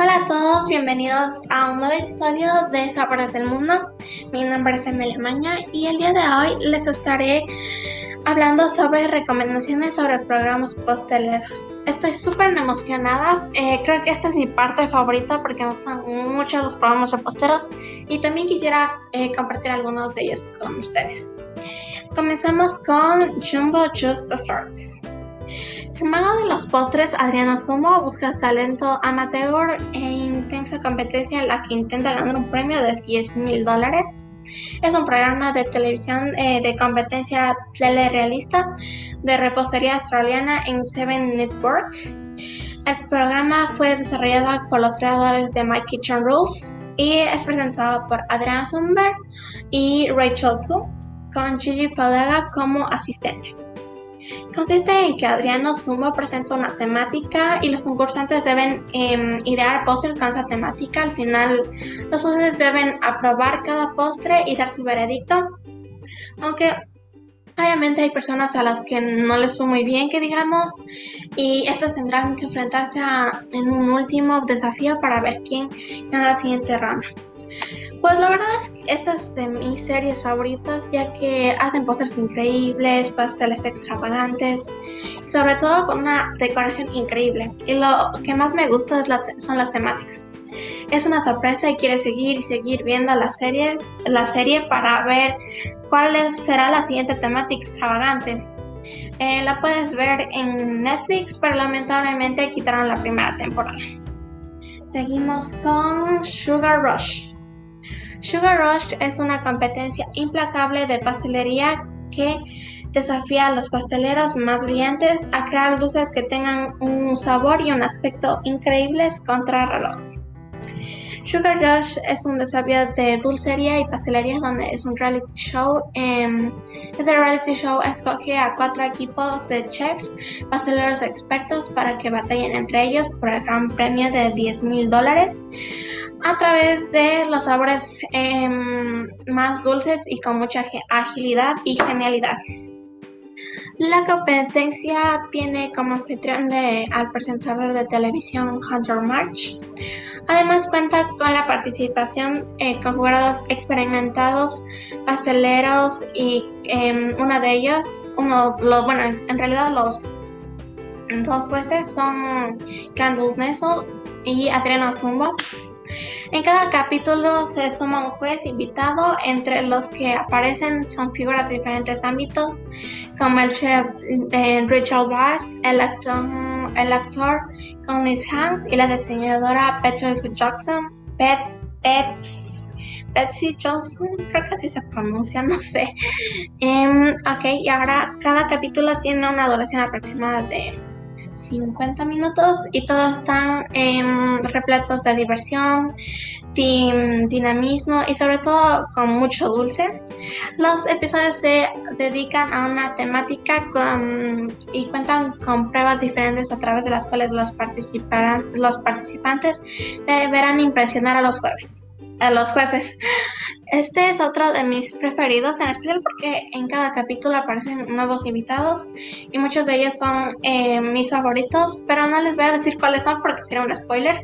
Hola a todos, bienvenidos a un nuevo episodio de Sabores del Mundo. Mi nombre es Emilia Maña y el día de hoy les estaré hablando sobre recomendaciones sobre programas posteleros. Estoy súper emocionada, eh, creo que esta es mi parte favorita porque me gustan mucho los programas reposteros y también quisiera eh, compartir algunos de ellos con ustedes. Comenzamos con Jumbo Just Desserts. El mago de los postres, Adriano Sumo, busca talento amateur e intensa competencia en la que intenta ganar un premio de 10 mil dólares. Es un programa de televisión eh, de competencia telerealista de repostería australiana en Seven Network. El programa fue desarrollado por los creadores de My Kitchen Rules y es presentado por Adriano Sumber y Rachel Koo, con Gigi Falaga como asistente. Consiste en que Adriano Sumo presenta una temática y los concursantes deben em, idear postres con esa temática. Al final, los jueces deben aprobar cada postre y dar su veredicto. Aunque obviamente hay personas a las que no les fue muy bien, que digamos, y estas tendrán que enfrentarse a, en un último desafío para ver quién gana la siguiente ronda. Pues la verdad es que estas de mis series favoritas, ya que hacen pósters increíbles, pasteles extravagantes, y sobre todo con una decoración increíble. Y lo que más me gusta es son las temáticas. Es una sorpresa y quieres seguir y seguir viendo las series, la serie para ver cuál será la siguiente temática extravagante. Eh, la puedes ver en Netflix, pero lamentablemente quitaron la primera temporada. Seguimos con Sugar Rush. Sugar Rush es una competencia implacable de pastelería que desafía a los pasteleros más brillantes a crear dulces que tengan un sabor y un aspecto increíbles contra reloj. Sugar Rush es un desafío de dulcería y pastelería donde es un reality show. Eh, este reality show escoge a cuatro equipos de chefs, pasteleros expertos para que batallen entre ellos por el gran premio de 10 mil dólares a través de los sabores em, más dulces y con mucha agilidad y genialidad. La competencia tiene como anfitrión al presentador de televisión Hunter March. Además cuenta con la participación eh, con jugadores experimentados, pasteleros y em, una de ellos, uno, bueno, en realidad los dos jueces son Candice Nessel y Adriano Zumbo. En cada capítulo se suma un juez invitado, entre los que aparecen son figuras de diferentes ámbitos, como el chef eh, Richard Bars, el actor, el actor Conley Hanks y la diseñadora Patrick Jackson, Betsy Johnson, creo que así se pronuncia, no sé. Em, ok, y ahora cada capítulo tiene una duración aproximada de 50 minutos y todos están em, repletos de diversión, dinamismo y sobre todo con mucho dulce. Los episodios se dedican a una temática y cuentan con pruebas diferentes a través de las cuales los, los participantes deberán impresionar a los jueves a los jueces. Este es otro de mis preferidos, en especial porque en cada capítulo aparecen nuevos invitados y muchos de ellos son eh, mis favoritos, pero no les voy a decir cuáles son porque sería un spoiler.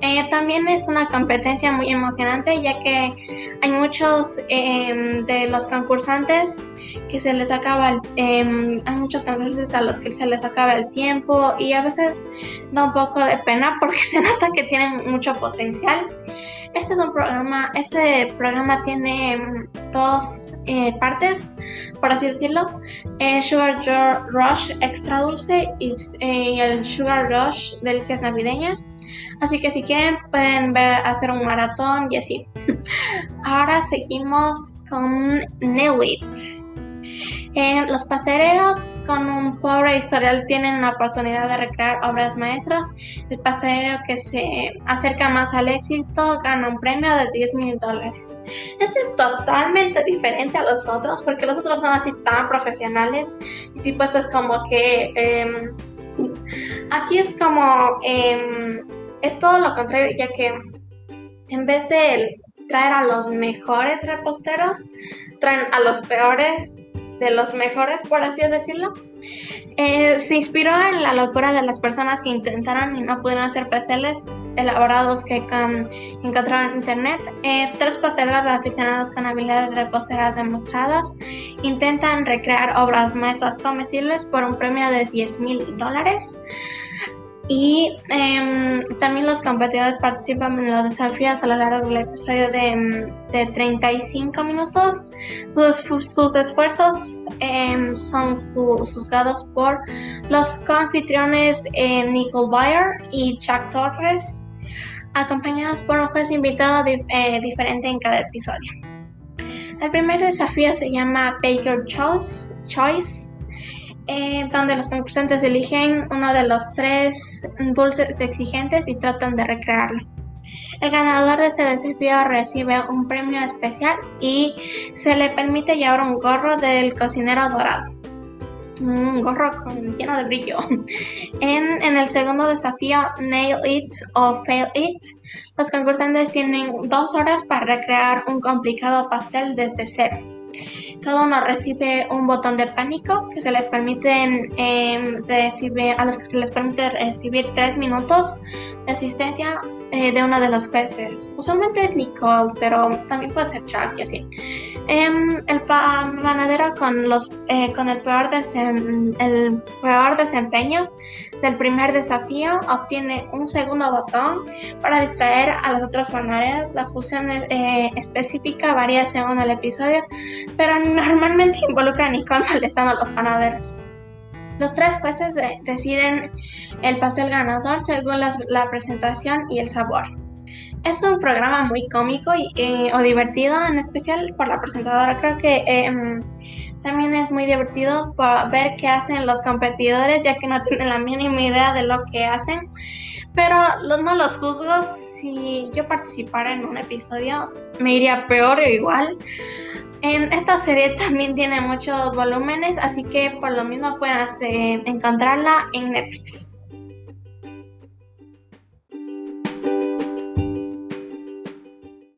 Eh, también es una competencia muy emocionante ya que hay muchos em, de los concursantes que se les acaba, el, em, hay muchos concursantes a los que se les acaba el tiempo y a veces da un poco de pena porque se nota que tienen mucho potencial. Este es un programa, este programa tiene mm, dos eh, partes, por así decirlo. Eh, Sugar Rush extra dulce y eh, el Sugar Rush delicias navideñas. Así que si quieren pueden ver hacer un maratón y así. Ahora seguimos con Nail It. Eh, los pasteleros con un pobre historial tienen la oportunidad de recrear obras maestras. El pastelero que se acerca más al éxito gana un premio de 10 mil dólares. Este es totalmente diferente a los otros porque los otros son así tan profesionales. Tipo, esto es como que... Em, aquí es como... Em, es todo lo contrario, ya que en vez de traer a los mejores reposteros, traen a los peores de los mejores, por así decirlo. Eh, se inspiró en la locura de las personas que intentaron y no pudieron hacer pasteles elaborados que encontraron en internet. Eh, tres pasteleros aficionados con habilidades reposteras demostradas intentan recrear obras maestras comestibles por un premio de 10 mil dólares. Y em, también los competidores participan en los desafíos a lo largo del episodio de, de 35 minutos. Sus, sus esfuerzos em, son juzgados por los confitriones eh, Nicole Bayer y Chuck Torres, acompañados por un juez invitado eh, diferente en cada episodio. El primer desafío se llama Baker Choice, Choice eh, donde los concursantes eligen uno de los tres dulces exigentes y tratan de recrearlo. El ganador de este desafío recibe un premio especial y se le permite llevar un gorro del cocinero dorado. Un gorro lleno de brillo. En, en el segundo desafío, Nail It o Fail It, los concursantes tienen dos horas para recrear un complicado pastel desde cero. Cada uno recibe un botón de pánico que se les permite em, recibir, a los que se les permite recibir tres minutos de asistencia eh, de uno de los peces. Usualmente es Nicole, pero también puede ser Chuck y así. Em, el panadero con, los, eh, con el, peor el peor desempeño del primer desafío obtiene un segundo botón para distraer a los otros panaderos. La función eh, específica varía según el episodio, pero normalmente involucra a Nicole molestando a los panaderos. Los tres jueces deciden el pastel ganador según la, presentación y el sabor. Es un programa muy cómico y, o divertido, en especial por la presentadora. Creo que em, también es muy divertido ver qué hacen los competidores, ya que no tienen la mínima idea de lo que hacen. Pero no los juzgo. Si yo participara en un episodio, me iría peor o igual. Esta serie también tiene muchos volúmenes, así que por lo mismo pueden encontrarla en Netflix.